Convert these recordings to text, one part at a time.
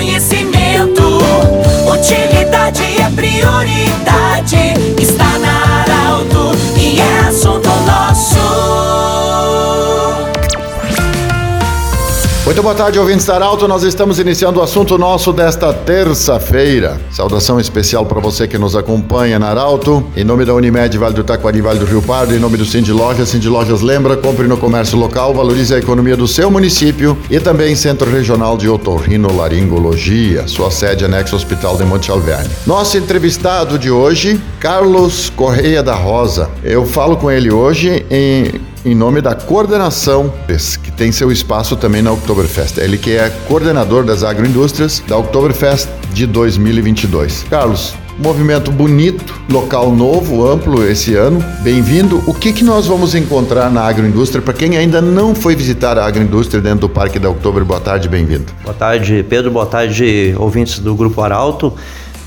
conhecimento. Utilidade Muito boa tarde, ouvintes da Arauto. Nós estamos iniciando o assunto nosso desta terça-feira. Saudação especial para você que nos acompanha na Arauto. Em nome da Unimed, Vale do Taquari, Vale do Rio Pardo, em nome do Cindy Lojas. Cindy Lojas lembra, compre no comércio local, valorize a economia do seu município e também Centro Regional de Otorrinolaringologia, sua sede anexo Hospital de Monte Alverne. Nosso entrevistado de hoje, Carlos Correia da Rosa. Eu falo com ele hoje em em nome da coordenação, que tem seu espaço também na Oktoberfest. Ele que é coordenador das agroindústrias da Oktoberfest de 2022. Carlos, movimento bonito, local novo, amplo esse ano. Bem-vindo. O que, que nós vamos encontrar na agroindústria para quem ainda não foi visitar a agroindústria dentro do Parque da Oktober? Boa tarde, bem-vindo. Boa tarde, Pedro. Boa tarde, ouvintes do Grupo Arauto.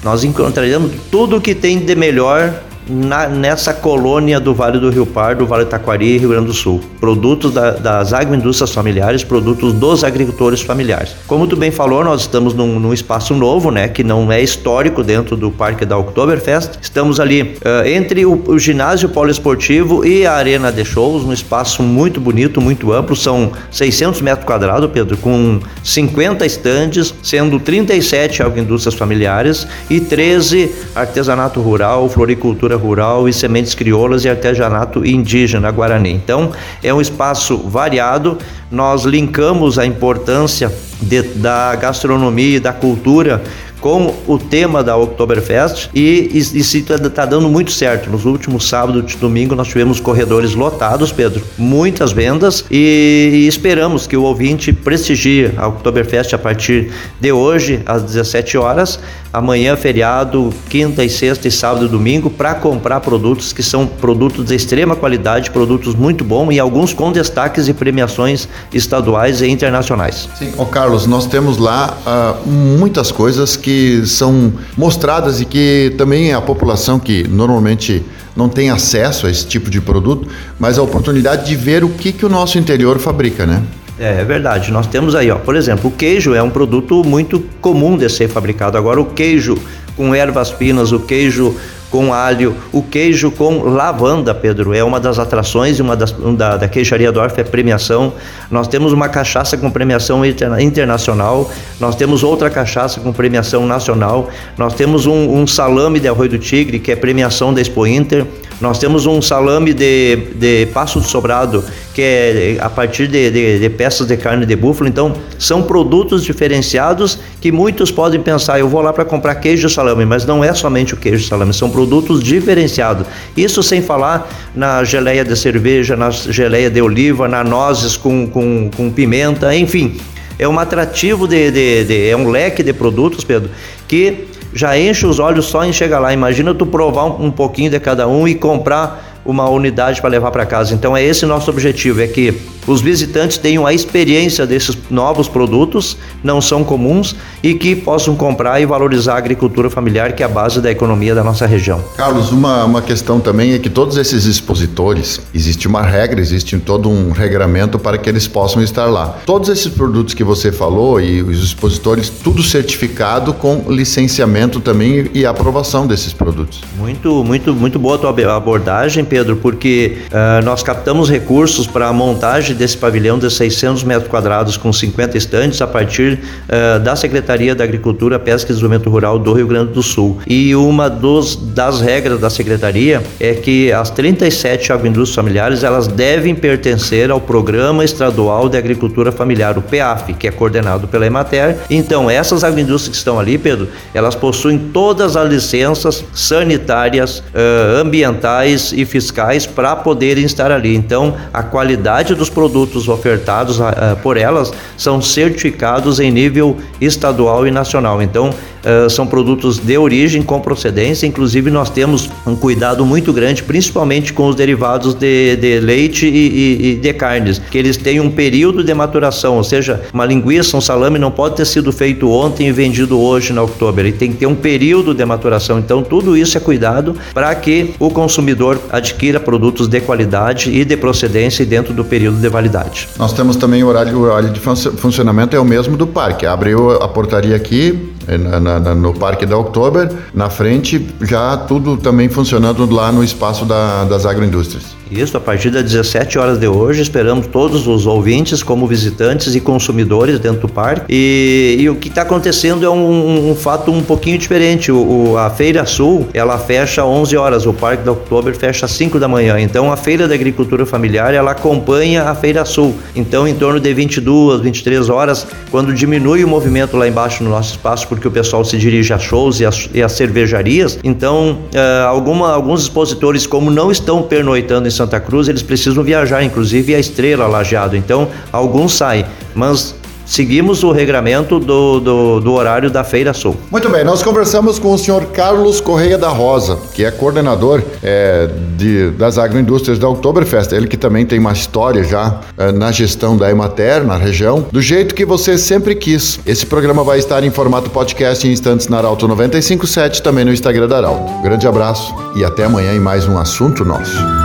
Nós encontraremos tudo o que tem de melhor na, nessa colônia do Vale do Rio Pardo, Vale do Taquari, Rio Grande do Sul. Produtos da, das agroindústrias familiares, produtos dos agricultores familiares. Como tu bem falou, nós estamos num, num, espaço novo, né, que não é histórico dentro do Parque da Oktoberfest. Estamos ali uh, entre o, o, ginásio poliesportivo e a arena de shows, um espaço muito bonito, muito amplo. São 600 metros quadrados, Pedro, com 50 estandes, sendo 37 agroindústrias familiares e 13 artesanato rural, floricultura rural e sementes crioulas e artesanato indígena guarani. Então, é um espaço variado. Nós linkamos a importância de, da gastronomia e da cultura com o tema da Oktoberfest e isso está tá dando muito certo. Nos últimos sábado e domingo nós tivemos corredores lotados, Pedro, muitas vendas e esperamos que o ouvinte prestigie a Oktoberfest a partir de hoje às 17 horas, amanhã feriado, quinta e sexta e sábado e domingo para comprar produtos que são produtos de extrema qualidade, produtos muito bons e alguns com destaques e premiações estaduais e internacionais. Sim, ô Carlos, nós temos lá uh, muitas coisas que são mostradas e que também a população que normalmente não tem acesso a esse tipo de produto, mas a oportunidade de ver o que, que o nosso interior fabrica, né? É, é verdade. Nós temos aí, ó, por exemplo, o queijo é um produto muito comum de ser fabricado. Agora, o queijo com ervas finas, o queijo com alho, o queijo com lavanda, Pedro, é uma das atrações uma das da, da queijaria Dorf é premiação. Nós temos uma cachaça com premiação interna, internacional, nós temos outra cachaça com premiação nacional, nós temos um, um salame de arroio do tigre que é premiação da Expo Inter, nós temos um salame de, de passo de sobrado, que é a partir de, de, de, peças de carne de búfalo. Então, são produtos diferenciados que muitos podem pensar, eu vou lá para comprar queijo e salame, mas não é somente o queijo e salame, são produtos diferenciados. Isso sem falar na geleia de cerveja, na geleia de oliva, na nozes com, com, com pimenta, enfim. É um atrativo de, de, de, é um leque de produtos, Pedro, que já enche os olhos só em chegar lá. Imagina tu provar um, um pouquinho de cada um e comprar uma unidade para levar para casa. Então é esse nosso objetivo, é que os visitantes tenham a experiência desses novos produtos, não são comuns, e que possam comprar e valorizar a agricultura familiar, que é a base da economia da nossa região. Carlos, uma, uma questão também é que todos esses expositores, existe uma regra, existe todo um regramento para que eles possam estar lá. Todos esses produtos que você falou e os expositores, tudo certificado com licenciamento também e aprovação desses produtos. Muito, muito, muito boa a tua abordagem, Pedro, porque uh, nós captamos recursos para a montagem desse pavilhão de 600 metros quadrados com 50 estantes a partir uh, da Secretaria da Agricultura, Pesca e Desenvolvimento Rural do Rio Grande do Sul. E uma dos, das regras da Secretaria é que as 37 agroindústrias familiares elas devem pertencer ao Programa Estadual de Agricultura Familiar, o PEAF, que é coordenado pela Emater. Então, essas agroindústrias que estão ali, Pedro, elas possuem todas as licenças sanitárias, uh, ambientais e fiscais para poderem estar ali. Então, a qualidade dos produtos produtos ofertados uh, por elas são certificados em nível estadual e nacional. Então, uh, são produtos de origem com procedência, inclusive nós temos um cuidado muito grande, principalmente com os derivados de, de leite e, e, e, de carnes, que eles têm um período de maturação, ou seja, uma linguiça, um salame não pode ter sido feito ontem e vendido hoje na outubro, ele tem que ter um período de maturação. Então tudo isso é cuidado para que o consumidor adquira produtos de qualidade e de procedência dentro do período de validade. Nós temos também o horário, o horário de funcionamento é o mesmo do parque. Abriu a portaria aqui, na, na, no Parque da Oktober, na frente, já tudo também funcionando lá no espaço da, das agroindústrias. Isso, a partir das 17 horas de hoje, esperamos todos os ouvintes, como visitantes e consumidores dentro do parque. E, e o que está acontecendo é um, um, fato um pouquinho diferente. O, o, a Feira Sul, ela fecha às 11 horas, o Parque da Oktober fecha às 5 da manhã. Então, a Feira da Agricultura Familiar, ela acompanha a Feira Sul. Então, em torno de 22, 23 horas, quando diminui o movimento lá embaixo no nosso espaço, porque o pessoal se dirige a shows e e a cervejarias, então, uh, alguma, alguns expositores, como não estão pernoitando em São Santa Cruz, eles precisam viajar, inclusive a Estrela Lajeado. Então, alguns saem, mas seguimos o regramento do, do, do, horário da Feira Sul. Muito bem, nós conversamos com o senhor Carlos Correia da Rosa, que é coordenador é, de, das agroindústrias da Oktoberfest. Ele que também tem uma história já é, na gestão da Emater, na região, do jeito que você sempre quis. Esse programa vai estar em formato podcast em instantes na Arauto 957, também no Instagram da Arauto. Grande abraço e até amanhã em mais um assunto nosso.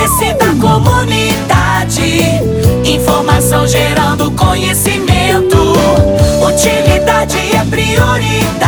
De interesse da comunidade, informação gerando conhecimento. Utilidade é prioridade.